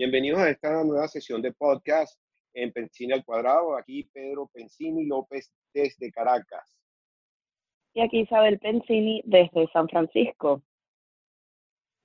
Bienvenidos a esta nueva sesión de podcast en Pensini al Cuadrado. Aquí Pedro Pensini López desde Caracas. Y aquí Isabel Pensini desde San Francisco.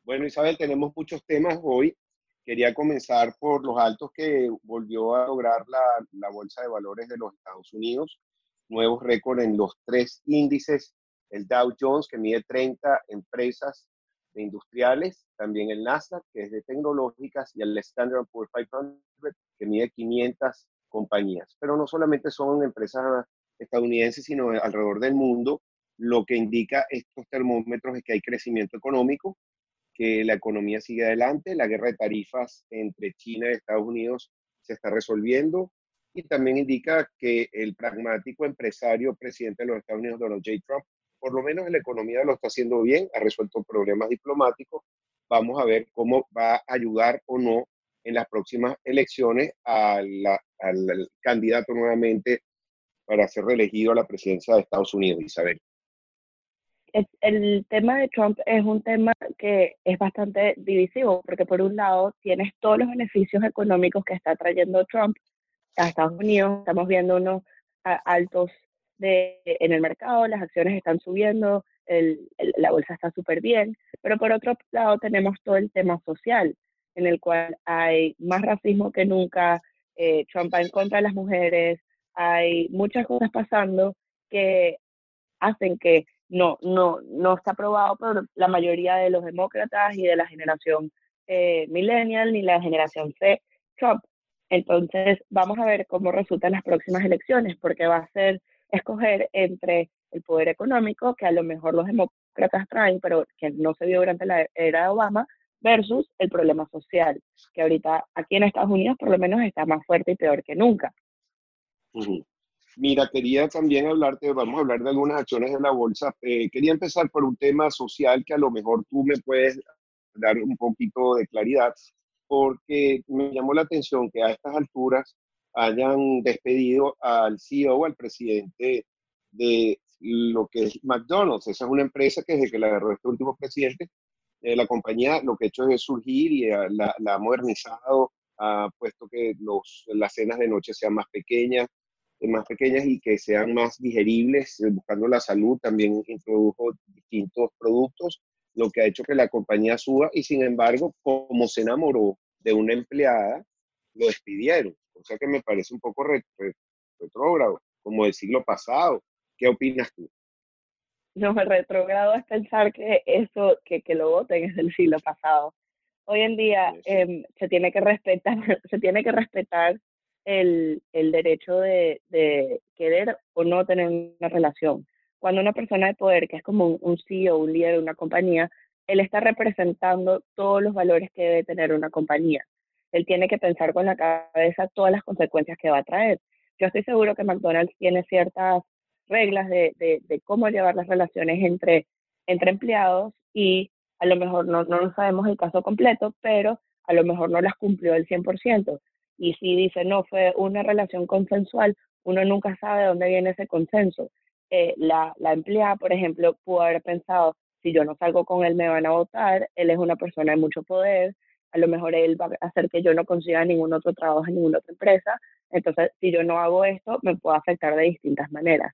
Bueno, Isabel, tenemos muchos temas hoy. Quería comenzar por los altos que volvió a lograr la, la Bolsa de Valores de los Estados Unidos. Nuevos récords en los tres índices. El Dow Jones, que mide 30 empresas de industriales, también el Nasdaq, que es de tecnológicas, y el Standard Poor's 500, que mide 500 compañías. Pero no solamente son empresas estadounidenses, sino alrededor del mundo. Lo que indica estos termómetros es que hay crecimiento económico, que la economía sigue adelante, la guerra de tarifas entre China y Estados Unidos se está resolviendo y también indica que el pragmático empresario presidente de los Estados Unidos, Donald J. Trump, por lo menos en la economía lo está haciendo bien, ha resuelto problemas diplomáticos. Vamos a ver cómo va a ayudar o no en las próximas elecciones al candidato nuevamente para ser reelegido a la presidencia de Estados Unidos, Isabel. El, tema de Trump es un tema que es bastante divisivo, porque por un lado tienes todos los beneficios económicos que está trayendo Trump a Estados Unidos, estamos viendo unos altos de, en el mercado, las acciones están subiendo, la bolsa está súper bien, pero por otro lado tenemos todo el tema social, en el cual hay más racismo que nunca, eh, Trump va en contra de las mujeres, hay muchas cosas pasando que hacen que no, no, no está aprobado por la mayoría de los demócratas y de la generación eh, millennial ni la generación C, Trump. Entonces, vamos a ver cómo resultan las próximas elecciones, porque va a ser escoger entre el poder económico, que a lo mejor los demócratas traen, pero que no se vio durante la era de Obama, versus el problema social, que ahorita aquí en Estados Unidos por lo menos está más fuerte y peor que nunca. Mira, quería también hablarte, vamos a hablar de algunas acciones de la bolsa. Eh, quería empezar por un tema social que a lo mejor tú me puedes dar un poquito de claridad, porque me llamó la atención que a estas alturas hayan despedido al CEO, al presidente de lo que es McDonald's. Esa es una empresa que desde que la agarró este último presidente, eh, la compañía lo que ha hecho es surgir y eh, la, ha modernizado, ha puesto que los, las cenas de noche sean más pequeñas, eh, más pequeñas y que sean más digeribles, buscando la salud. También introdujo distintos productos, lo que ha hecho que la compañía suba y sin embargo, como se enamoró de una empleada, lo despidieron o sea que me parece un poco retrógrado, como del siglo pasado. ¿Qué opinas tú? No, me retrógrado es pensar que eso, que, que lo voten es del siglo pasado. Hoy en día em, se tiene que respetar, se tiene que respetar el, el derecho de, de, querer o no tener una relación. Cuando una persona de poder, que es como un, un CEO, un líder de una compañía, él está representando todos los valores que debe tener una compañía él tiene que pensar con la cabeza todas las consecuencias que va a traer. Yo estoy seguro que McDonald's tiene ciertas reglas de, cómo llevar las relaciones entre, entre empleados y a lo mejor no, no sabemos el caso completo, pero a lo mejor no las cumplió el 100%. Y si dice, no, fue una relación consensual, uno nunca sabe de dónde viene ese consenso. Eh, la, la empleada, por ejemplo, pudo haber pensado, si yo no salgo con él me van a votar, él es una persona de mucho poder, a lo mejor él va a hacer que yo no consiga ningún otro trabajo en ninguna otra empresa. Entonces, si yo no hago esto, me puede afectar de distintas maneras.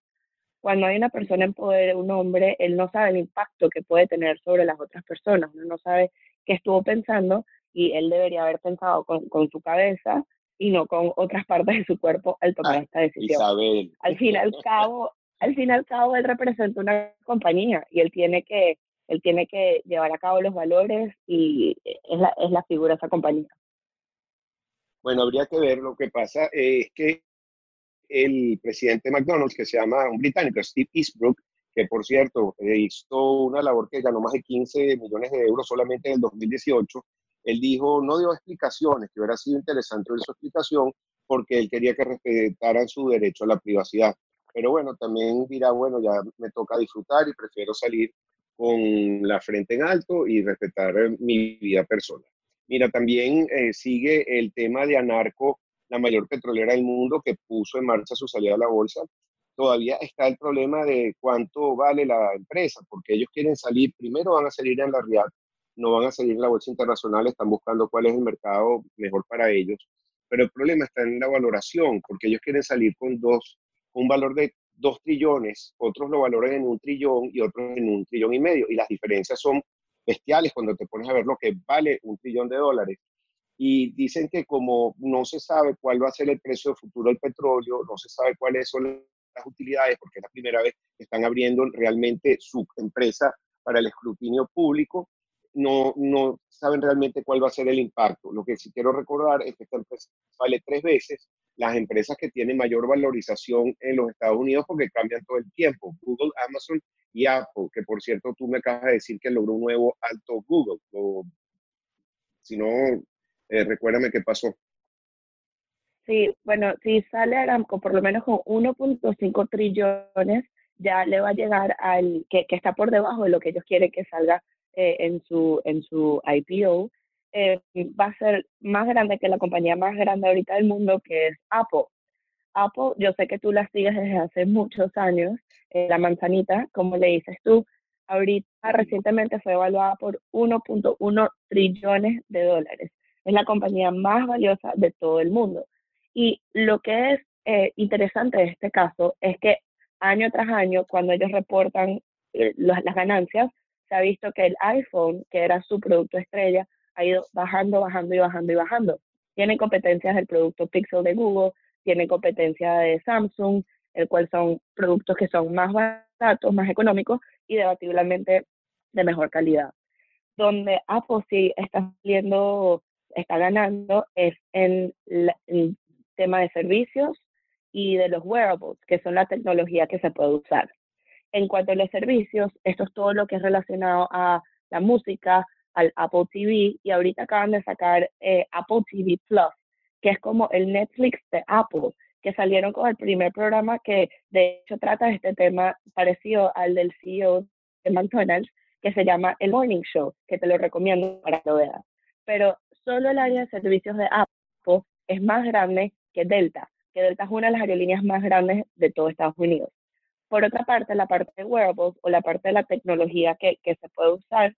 Cuando hay una persona en poder, un hombre, él no sabe el impacto que puede tener sobre las otras personas, uno no sabe qué estuvo pensando y él debería haber pensado con, con su cabeza y no con otras partes de su cuerpo al tomar esta decisión. Isabel. Al fin al cabo, al fin y al cabo, él representa una compañía y él tiene que él tiene que llevar a cabo los valores y es la, es la figura de esa compañía. Bueno, habría que ver. Lo que pasa es que el presidente de McDonald's, que se llama un británico, Steve Eastbrook, que por cierto hizo una labor que ganó más de 15 millones de euros solamente en el 2018, él dijo, no dio explicaciones, que hubiera sido interesante ver su explicación, porque él quería que respetaran su derecho a la privacidad. Pero bueno, también dirá, bueno, ya me toca disfrutar y prefiero salir con la frente en alto y respetar eh, mi vida personal. Mira, también eh, sigue el tema de Anarco, la mayor petrolera del mundo que puso en marcha su salida a la bolsa. Todavía está el problema de cuánto vale la empresa, porque ellos quieren salir, primero van a salir en la realidad, no van a salir en la bolsa internacional, están buscando cuál es el mercado mejor para ellos. Pero el problema está en la valoración, porque ellos quieren salir con dos, un valor de dos trillones, otros lo valoran en un trillón y otros en un trillón y medio. Y las diferencias son bestiales cuando te pones a ver lo que vale un trillón de dólares. Y dicen que como no se sabe cuál va a ser el precio futuro del petróleo, no se sabe cuáles son las utilidades, porque es la primera vez que están abriendo realmente su empresa para el escrutinio público, no, no saben realmente cuál va a ser el impacto. Lo que sí quiero recordar es que esta empresa vale tres veces las empresas que tienen mayor valorización en los Estados Unidos porque cambian todo el tiempo. Google, Amazon y Apple, que por cierto tú me acabas de decir que logró un nuevo alto Google. O, si no, eh, recuérdame qué pasó. Sí, bueno, si sale Aramco por lo menos con 1.5 trillones, ya le va a llegar al que, está por debajo de lo que ellos quieren que salga eh, en, su, en su IPO, eh, va a ser más grande que la compañía más grande ahorita del mundo, que es Apple. Apple, yo sé que tú la sigues desde hace muchos años, eh, la manzanita, como le dices tú, ahorita recientemente fue evaluada por 1.1 trillones de dólares. Es la compañía más valiosa de todo el mundo. Y lo que es interesante de este caso es que año tras año, cuando ellos reportan las ganancias, se ha visto que el iPhone, que era su producto estrella, ha ido bajando, bajando y bajando y bajando. Tiene competencias del producto Pixel de Google, tiene competencia de Samsung, el cual son productos que son más baratos, más económicos y debatiblemente de mejor calidad. Donde Apple sí está saliendo, está ganando es en el tema de servicios y de los wearables, que son la tecnología que se puede usar. En cuanto a los servicios, esto es todo lo que es relacionado a la música, al Apple TV, y ahorita acaban de sacar eh, Apple TV Plus, que es como el Netflix de Apple, que salieron con el primer programa que de hecho trata este tema parecido al del CEO de McDonald's, que se llama El Morning Show, que te lo recomiendo para que lo veas. Pero solo el área de servicios de Apple es más grande que Delta, que Delta es una de las aerolíneas más grandes de todo Estados Unidos. Por otra parte, la parte de wearables o la parte de la tecnología que, que se puede usar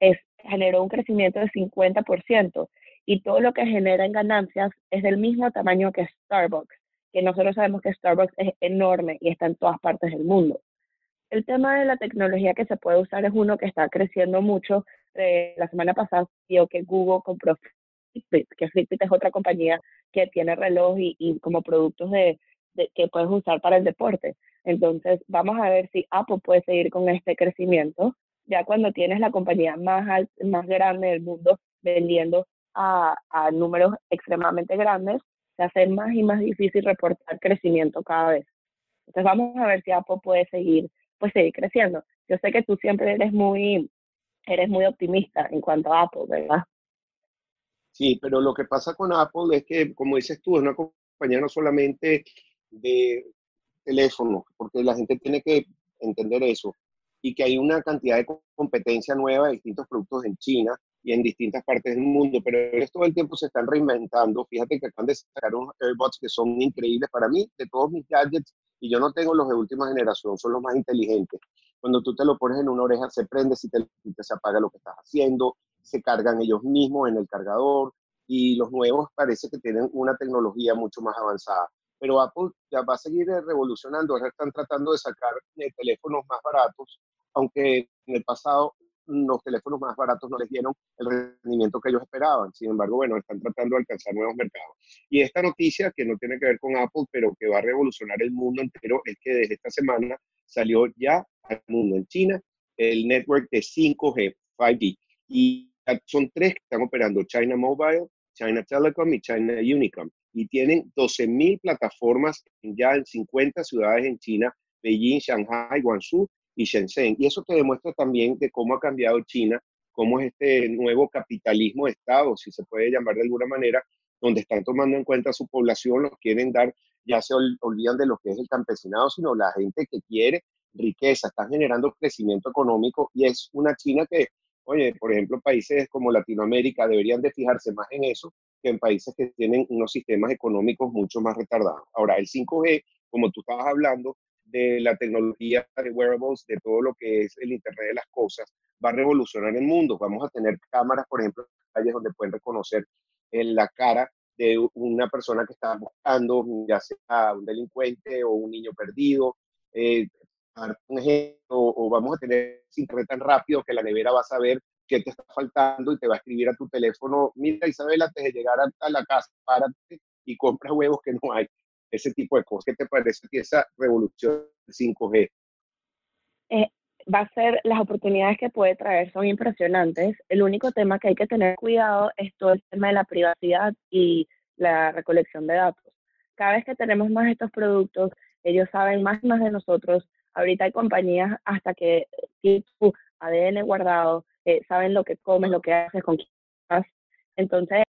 es, generó un crecimiento de 50% y todo lo que genera en ganancias es del mismo tamaño que Starbucks, que nosotros sabemos que Starbucks es enorme y está en todas partes del mundo. El tema de la tecnología que se puede usar es uno que está creciendo mucho. Eh, la semana pasada vio que Google compró Fitbit, que Fitbit es otra compañía que tiene reloj y, y como productos de, que puedes usar para el deporte. Entonces, vamos a ver si Apple puede seguir con este crecimiento. Ya cuando tienes la compañía más, más grande del mundo vendiendo a, a números extremadamente grandes, se hace más y más difícil reportar crecimiento cada vez. Entonces, vamos a ver si Apple puede seguir, pues seguir creciendo. Yo sé que tú siempre eres muy, eres muy optimista en cuanto a Apple, ¿verdad? Sí, pero lo que pasa con Apple es que, como dices tú, es una compañía no solamente de teléfono, porque la gente tiene que entender eso, y que hay una cantidad de competencia nueva de distintos productos en China y en distintas partes del mundo, pero ellos todo el tiempo se están reinventando. Fíjate que acaban de sacar unos AirBots que son increíbles para mí, de todos mis gadgets, y yo no tengo los de última generación, son los más inteligentes. Cuando tú te lo pones en una oreja, se prende, si te, se apaga lo que estás haciendo, se cargan ellos mismos en el cargador, y los nuevos parece que tienen una tecnología mucho más avanzada pero Apple ya va a seguir eh, revolucionando. Ahora están tratando de sacar eh, teléfonos más baratos, aunque en el pasado los teléfonos más baratos no les dieron el rendimiento que ellos esperaban. Sin embargo, bueno, están tratando de alcanzar nuevos mercados. Y esta noticia, que no tiene que ver con Apple, pero que va a revolucionar el mundo entero, es que desde esta semana salió ya al mundo en China el network de 5G, 5G. Y son tres que están operando, China Mobile, China Telecom y China Unicom y tienen 12.000 plataformas ya en 50 ciudades en China, Beijing, Shanghai, Guangzhou y Shenzhen. Y eso te demuestra también de cómo ha cambiado China, cómo es este nuevo capitalismo de Estado, si se puede llamar de alguna manera, donde están tomando en cuenta su población, los quieren dar, ya se olvidan de lo que es el campesinado, sino la gente que quiere riqueza, están generando crecimiento económico y es una China que, oye, por ejemplo, países como Latinoamérica deberían de fijarse más en eso en países que tienen unos sistemas económicos mucho más retardados. Ahora, el 5G, como tú estabas hablando, de la tecnología de wearables, de todo lo que es el Internet de las Cosas, va a revolucionar el mundo. Vamos a tener cámaras, por ejemplo, en calles donde pueden reconocer en la cara de una persona que está buscando, ya sea un delincuente o un niño perdido. Eh, ejemplo, o, vamos a tener internet tan rápido que la nevera va a saber qué te está faltando y te va a escribir a tu teléfono, mira Isabel, antes de llegar a, la casa, párate y compra huevos que no hay. Ese tipo de cosas. ¿Qué te parece que esa revolución 5G? Eh, va a ser, las oportunidades que puede traer son impresionantes. El único tema que hay que tener cuidado es todo el tema de la privacidad y la recolección de datos. Cada vez que tenemos más estos productos, ellos saben más y más de nosotros. Ahorita hay compañías hasta que tienen tu ADN guardado, eh, saben lo que comes, lo que haces, con quién estás. Entonces,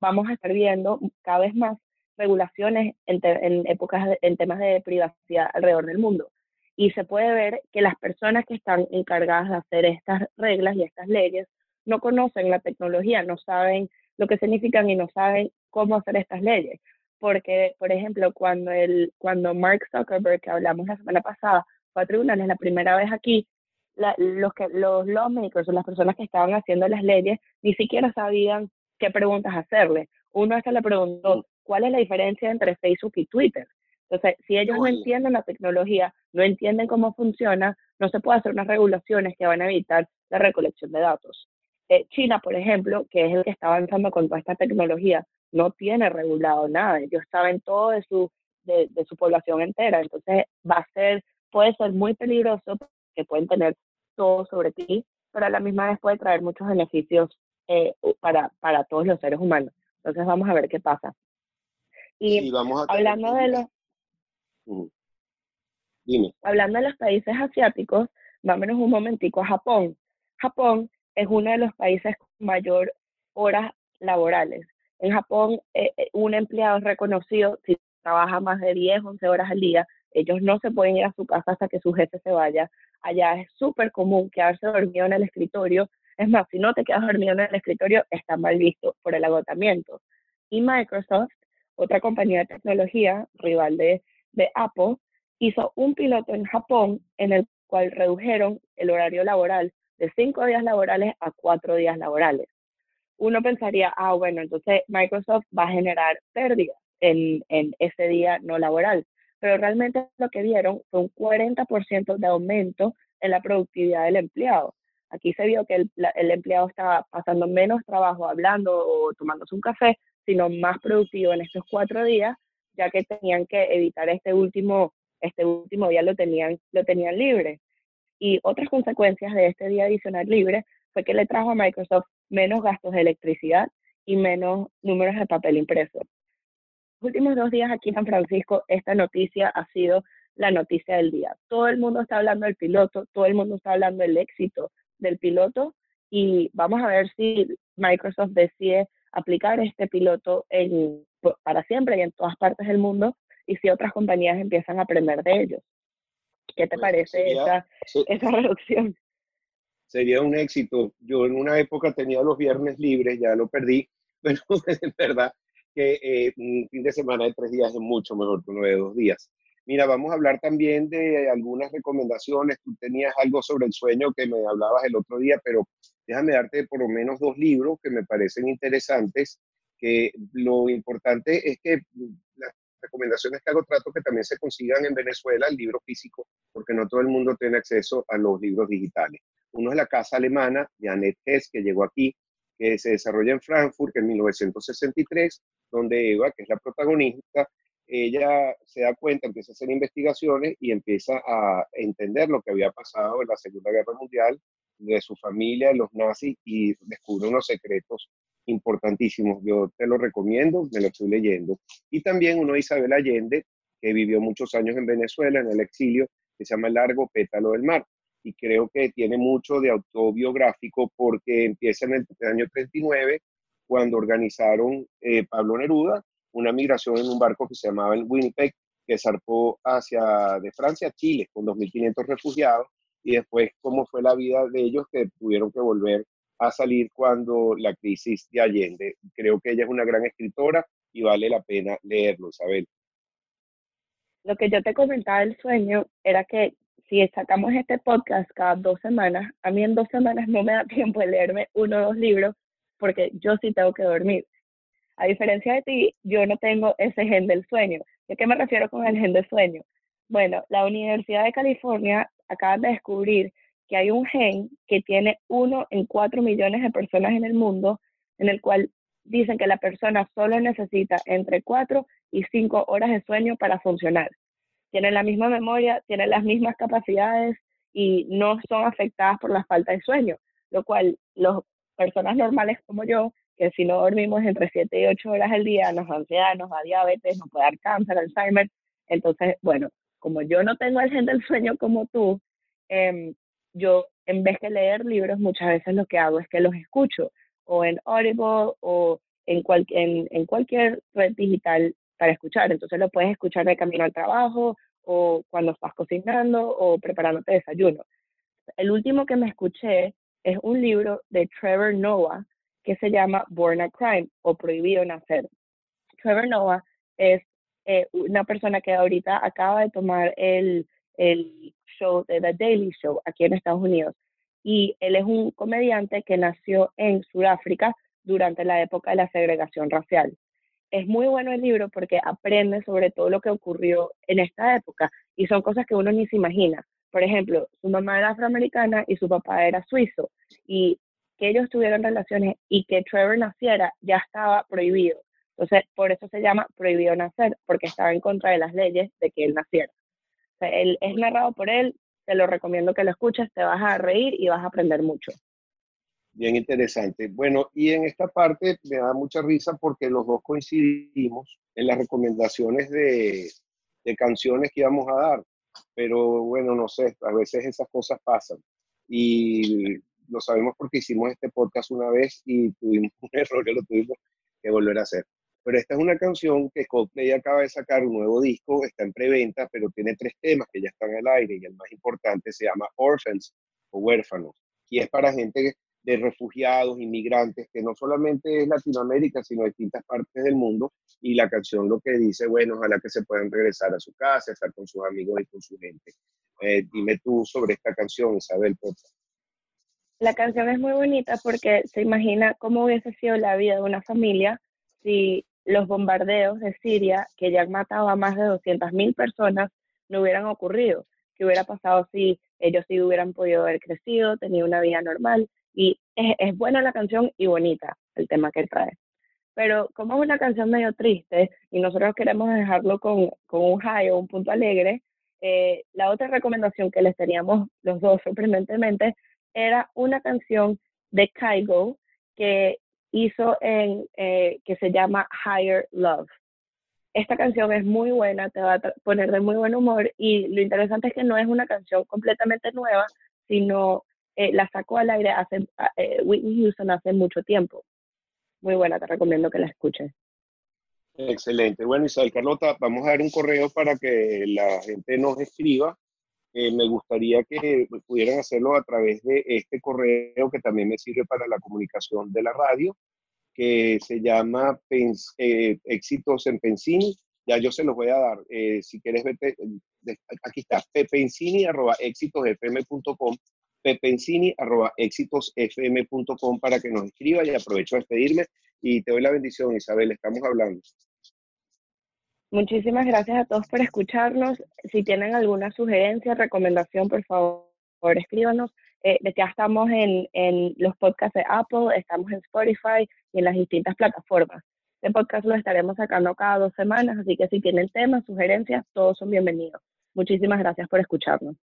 vamos a estar viendo cada vez más regulaciones en, épocas, en temas de privacidad alrededor del mundo y se puede ver que las personas que están encargadas de hacer estas reglas y estas leyes no conocen la tecnología, no saben lo que significan y no saben cómo hacer estas leyes. Porque, por ejemplo, cuando, el, cuando Mark Zuckerberg, que hablamos la semana pasada, fue a tribunales la primera vez aquí, los, que, los lawmakers o las personas que estaban haciendo las leyes ni siquiera sabían qué preguntas hacerle. Uno hasta le preguntó, ¿cuál es la diferencia entre Facebook y Twitter? Entonces, si ellos no entienden la tecnología, no entienden cómo funciona, no se puede hacer unas regulaciones que van a evitar la recolección de datos. Eh, China, por ejemplo, que es el que está avanzando con toda esta tecnología, no tiene regulado nada. Ellos saben todo de su, de, su población entera. Entonces, va a ser, puede ser muy peligroso que pueden tener todo sobre ti, pero a la misma vez puede traer muchos beneficios eh, para, para todos los seres humanos. Entonces, vamos a ver qué pasa. Y vamos hablando de los Hablando de los países asiáticos, vámonos un momentico a Japón. Japón es uno de los países con mayor horas laborales. En Japón, eh, eh, un empleado es reconocido si trabaja más de 10, 11 horas al día. Ellos no se pueden ir a su casa hasta que su jefe se vaya. Allá es súper común quedarse dormido en el escritorio. Es más, si no te quedas dormido en el escritorio, está mal visto por el agotamiento. Y Microsoft, otra compañía de tecnología, rival de Apple hizo un piloto en Japón en el cual redujeron el horario laboral de cinco días laborales a cuatro días laborales. Uno pensaría, ah, bueno, entonces Microsoft va a generar pérdidas en ese día no laboral, pero realmente lo que vieron fue un 40% de aumento en la productividad del empleado. Aquí se vio que el, empleado estaba pasando menos trabajo hablando o tomándose un café, sino más productivo en estos cuatro días ya que tenían que evitar este último, este último día lo tenían, lo tenían libre. Y otras consecuencias de este día adicional libre fue que le trajo a Microsoft menos gastos de electricidad y menos números de papel impreso. Últimos dos días aquí en San Francisco, esta noticia ha sido la noticia del día. Todo el mundo está hablando del piloto, todo el mundo está hablando del éxito del piloto y vamos a ver si Microsoft decide aplicar este piloto en, para siempre y en todas partes del mundo y si otras compañías empiezan a aprender de ellos. ¿Qué te parece esa, esa reducción? Sería un éxito. Yo en una época tenía los viernes libres, ya lo perdí, pero es verdad que eh, un fin de semana de tres días es mucho mejor que uno de dos días. Mira, vamos a hablar también de algunas recomendaciones. Tú tenías algo sobre el sueño que me hablabas el otro día, pero déjame darte por lo menos dos libros que me parecen interesantes, que lo importante es que las recomendaciones que hago trato que también se consigan en Venezuela, el libro físico, porque no todo el mundo tiene acceso a los libros digitales. Uno es La Casa Alemana de Annette Hess, que llegó aquí, que se desarrolla en Frankfurt en 1963, donde Eva, que es la protagonista, ella se da cuenta, empieza a hacer investigaciones y empieza a entender lo que había pasado en la Segunda Guerra Mundial de su familia, los nazis, y descubre unos secretos importantísimos. Yo te lo recomiendo, me lo estoy leyendo. Y también uno de Isabel Allende, que vivió muchos años en Venezuela, en el exilio, que se llama El largo pétalo del mar. Y creo que tiene mucho de autobiográfico porque empieza en el año 39, cuando organizaron eh, Pablo Neruda una migración en un barco que se llamaba el Winnipeg, que zarpó hacia de Francia a Chile con 2.500 refugiados y después cómo fue la vida de ellos que tuvieron que volver a salir cuando la crisis de Allende. Creo que ella es una gran escritora y vale la pena leerlo, Isabel. lo que yo te comentaba del sueño era que si sacamos este podcast cada dos semanas, a mí en dos semanas no me da tiempo de leerme uno o dos libros porque yo sí tengo que dormir. A diferencia de ti, yo no tengo ese gen del sueño. ¿A qué me refiero con el gen del sueño? Bueno, la Universidad de California acaba de descubrir que hay un gen que tiene uno en cuatro millones de personas en el mundo, en el cual dicen que la persona solo necesita entre cuatro y cinco horas de sueño para funcionar. Tienen la misma memoria, tienen las mismas capacidades y no son afectadas por la falta de sueño, lo cual las personas normales como yo, que si no dormimos entre siete y ocho horas al día, nos da ansiedad, nos da diabetes, nos puede dar cáncer, Alzheimer. Entonces, bueno, como yo no tengo el gen del sueño como tú, eh, yo en vez de leer libros, muchas veces lo que hago es que los escucho o en Audible o en, en, cualquier red digital para escuchar. Entonces lo puedes escuchar de camino al trabajo o cuando estás cocinando o preparándote desayuno. El último que me escuché es un libro de Trevor Noah que se llama Born a Crime o Prohibido Nacer. Trevor Noah es eh, una persona que ahorita acaba de tomar el, el show de The Daily Show aquí en Estados Unidos. Y él es un comediante que nació en Sudáfrica durante la época de la segregación racial. Es muy bueno el libro porque aprende sobre todo lo que ocurrió en esta época y son cosas que uno ni se imagina. Por ejemplo, su mamá era afroamericana y su papá era suizo y que ellos tuvieron relaciones y que Trevor naciera ya estaba prohibido. Entonces, por eso se llama prohibido nacer, porque estaba en contra de las leyes de que él naciera él es narrado por él, te lo recomiendo que lo escuches, te vas a reír y vas a aprender mucho. Bien interesante. Bueno, y en esta parte me da mucha risa porque los dos coincidimos en las recomendaciones de, canciones que íbamos a dar, pero bueno, no sé, a veces esas cosas pasan. Y lo sabemos porque hicimos este podcast una vez y tuvimos un error que lo tuvimos que volver a hacer. Pero esta es una canción que Coldplay acaba de sacar un nuevo disco, está en preventa, pero tiene tres temas que ya están al aire y el más importante se llama Orphans o Huérfanos. Y es para gente de refugiados, inmigrantes, que no solamente es Latinoamérica, sino distintas partes del mundo. Y la canción lo que dice, bueno, ojalá que se puedan regresar a su casa, estar con sus amigos y con su gente. Eh, dime tú sobre esta canción, Isabel. La canción es muy bonita porque se imagina cómo hubiese sido la vida de una familia si los bombardeos de Siria, que ya han matado a más de 200.000 personas, no hubieran ocurrido. ¿Qué hubiera pasado si ellos sí hubieran podido haber crecido, tenido una vida normal? Y es, buena la canción y bonita el tema que trae. Pero como es una canción medio triste y nosotros queremos dejarlo con, un high o un punto alegre, eh, la otra recomendación que les teníamos los dos sorprendentemente era una canción de Kygo que hizo en, eh, que se llama Higher Love. Esta canción es muy buena, te va a poner de muy buen humor y lo interesante es que no es una canción completamente nueva, sino eh, la sacó al aire hace, eh, Whitney Houston hace mucho tiempo. Muy buena, te recomiendo que la escuches. Excelente. Bueno, Isabel Carlota, vamos a dar un correo para que la gente nos escriba eh, me gustaría que pudieran hacerlo a través de este correo que también me sirve para la comunicación de la radio, que se llama eh, Éxitos en Pensini. Ya yo se los voy a dar. Eh, si quieres, vete, aquí está, pepensini arroba exitosfm.com pepensini arroba exitosfm.com para que nos escriba y aprovecho a despedirme y te doy la bendición, Isabel, estamos hablando. Muchísimas gracias a todos por escucharnos. Si tienen alguna sugerencia, recomendación, por favor, escríbanos. Eh, ya estamos en, en, los podcasts de Apple, estamos en Spotify y en las distintas plataformas. Este podcast lo estaremos sacando cada dos semanas, así que si tienen temas, sugerencias, todos son bienvenidos. Muchísimas gracias por escucharnos.